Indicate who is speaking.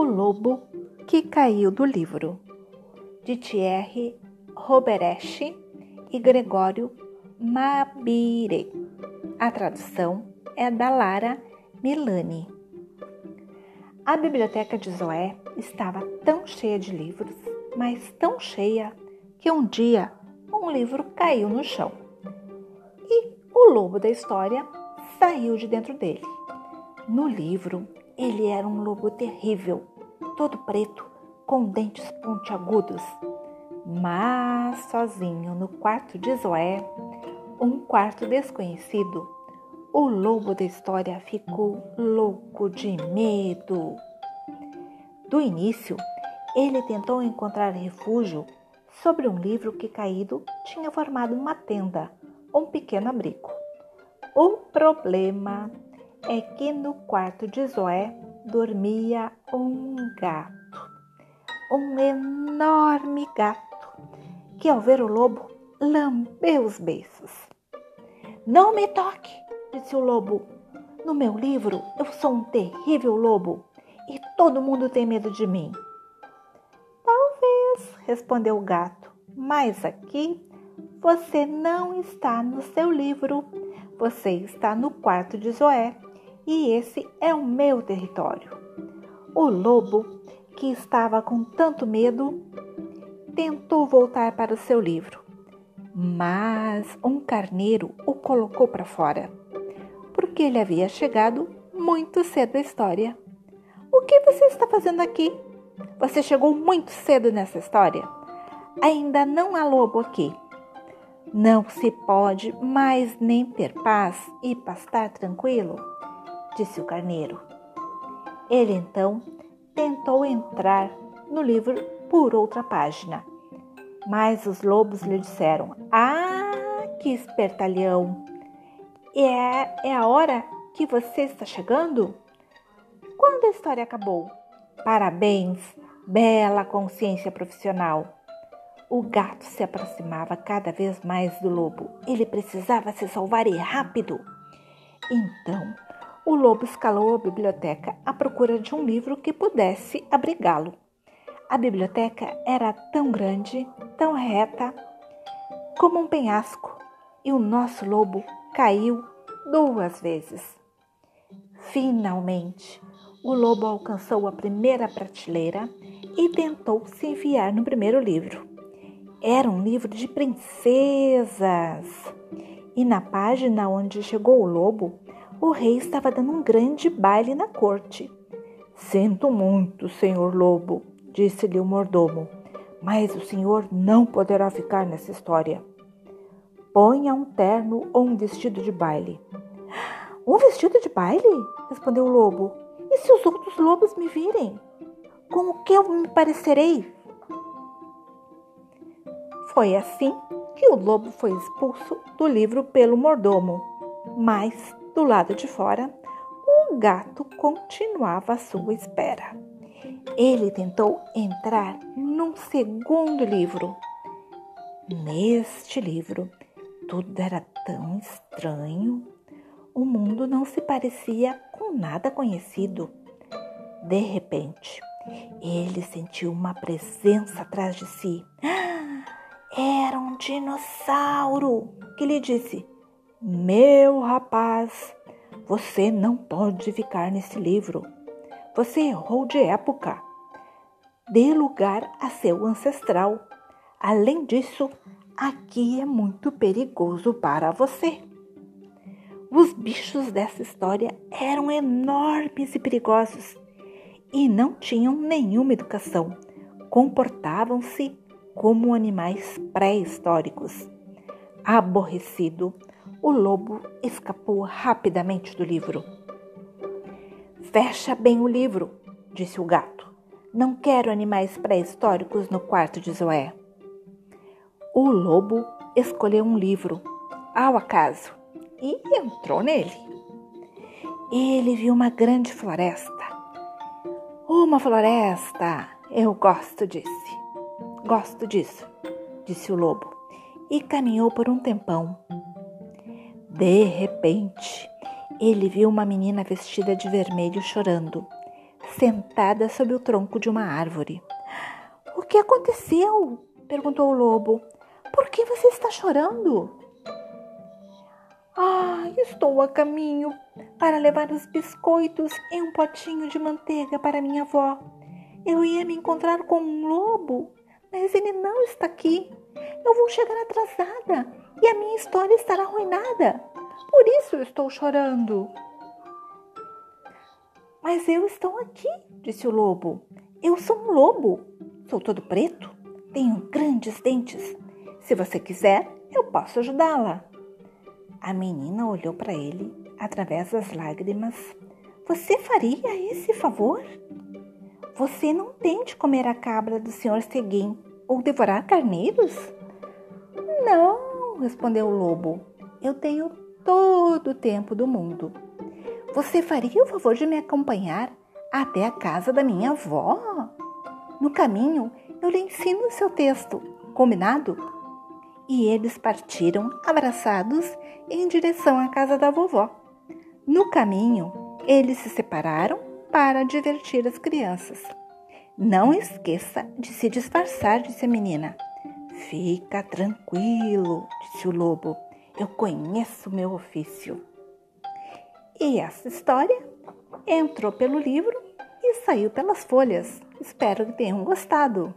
Speaker 1: O Lobo que Caiu do Livro, de Thierry Robereche e Gregório Mabire. A tradução é da Lara Milani. A biblioteca de Zoé estava tão cheia de livros, mas tão cheia, que um dia um livro caiu no chão. E o lobo da história saiu de dentro dele. No livro, ele era um lobo terrível, todo preto, com dentes pontiagudos. Mas sozinho no quarto de Zoé, um quarto desconhecido, o lobo da história ficou louco de medo. Do início, ele tentou encontrar refúgio sobre um livro que caído tinha formado uma tenda, um pequeno abrigo. O problema é que no quarto de Zoé dormia um gato, um enorme gato, que ao ver o lobo lambeu os beiços. Não me toque, disse o lobo. No meu livro eu sou um terrível lobo e todo mundo tem medo de mim. Talvez, respondeu o gato, mas aqui você não está no seu livro. Você está no quarto de Zoé e esse é o meu território. O lobo, que estava com tanto medo, tentou voltar para o seu livro, mas um carneiro o colocou para fora, porque ele havia chegado muito cedo à história. O que você está fazendo aqui? Você chegou muito cedo nessa história. Ainda não há lobo aqui. Não se pode mais nem ter paz e pastar tranquilo disse o carneiro. Ele então tentou entrar no livro por outra página, mas os lobos lhe disseram: Ah, que espertalhão! É, é a hora que você está chegando? Quando a história acabou? Parabéns, bela consciência profissional! O gato se aproximava cada vez mais do lobo. Ele precisava se salvar e rápido. Então, o lobo escalou a biblioteca à procura de um livro que pudesse abrigá-lo. A biblioteca era tão grande, tão reta, como um penhasco, e o nosso lobo caiu duas vezes. Finalmente, o lobo alcançou a primeira prateleira e tentou se enfiar no primeiro livro. Era um livro de princesas. E na página onde chegou o lobo, o rei estava dando um grande baile na corte. Sinto muito, senhor lobo, disse-lhe o mordomo, mas o senhor não poderá ficar nessa história. Ponha um terno ou um vestido de baile. Um vestido de baile? respondeu o lobo. E se os outros lobos me virem? Como que eu me parecerei? Foi assim que o lobo foi expulso do livro pelo mordomo, mas do lado de fora, o gato continuava à sua espera. Ele tentou entrar num segundo livro. Neste livro, tudo era tão estranho. O mundo não se parecia com nada conhecido. De repente, ele sentiu uma presença atrás de si. Era um dinossauro que lhe disse: meu rapaz, você não pode ficar nesse livro. Você errou de época. Dê lugar a seu ancestral. Além disso, aqui é muito perigoso para você. Os bichos dessa história eram enormes e perigosos e não tinham nenhuma educação. Comportavam-se como animais pré-históricos. Aborrecido, o lobo escapou rapidamente do livro. Fecha bem o livro, disse o gato. Não quero animais pré-históricos no quarto de Zoé. O lobo escolheu um livro, ao acaso, e entrou nele. Ele viu uma grande floresta. Uma floresta! Eu gosto disso. Gosto disso, disse o lobo, e caminhou por um tempão de repente, ele viu uma menina vestida de vermelho chorando. sentada sob o tronco de uma árvore. O que aconteceu? perguntou o lobo. Por que você está chorando? Ah, estou a caminho para levar os biscoitos e um potinho de manteiga para minha avó. Eu ia me encontrar com um lobo, mas ele não está aqui. Eu vou chegar atrasada e a minha história estará arruinada. Por isso eu estou chorando. Mas eu estou aqui, disse o lobo. Eu sou um lobo. Sou todo preto, tenho grandes dentes. Se você quiser, eu posso ajudá-la. A menina olhou para ele através das lágrimas. Você faria esse favor? Você não tente comer a cabra do senhor Seguim ou devorar carneiros? Não, respondeu o lobo. Eu tenho todo o tempo do mundo. Você faria o favor de me acompanhar até a casa da minha avó? No caminho, eu lhe ensino o seu texto, combinado? E eles partiram abraçados em direção à casa da vovó. No caminho, eles se separaram para divertir as crianças. Não esqueça de se disfarçar, disse a menina. Fica tranquilo, disse o lobo. Eu conheço meu ofício. E essa história entrou pelo livro e saiu pelas folhas. Espero que tenham gostado.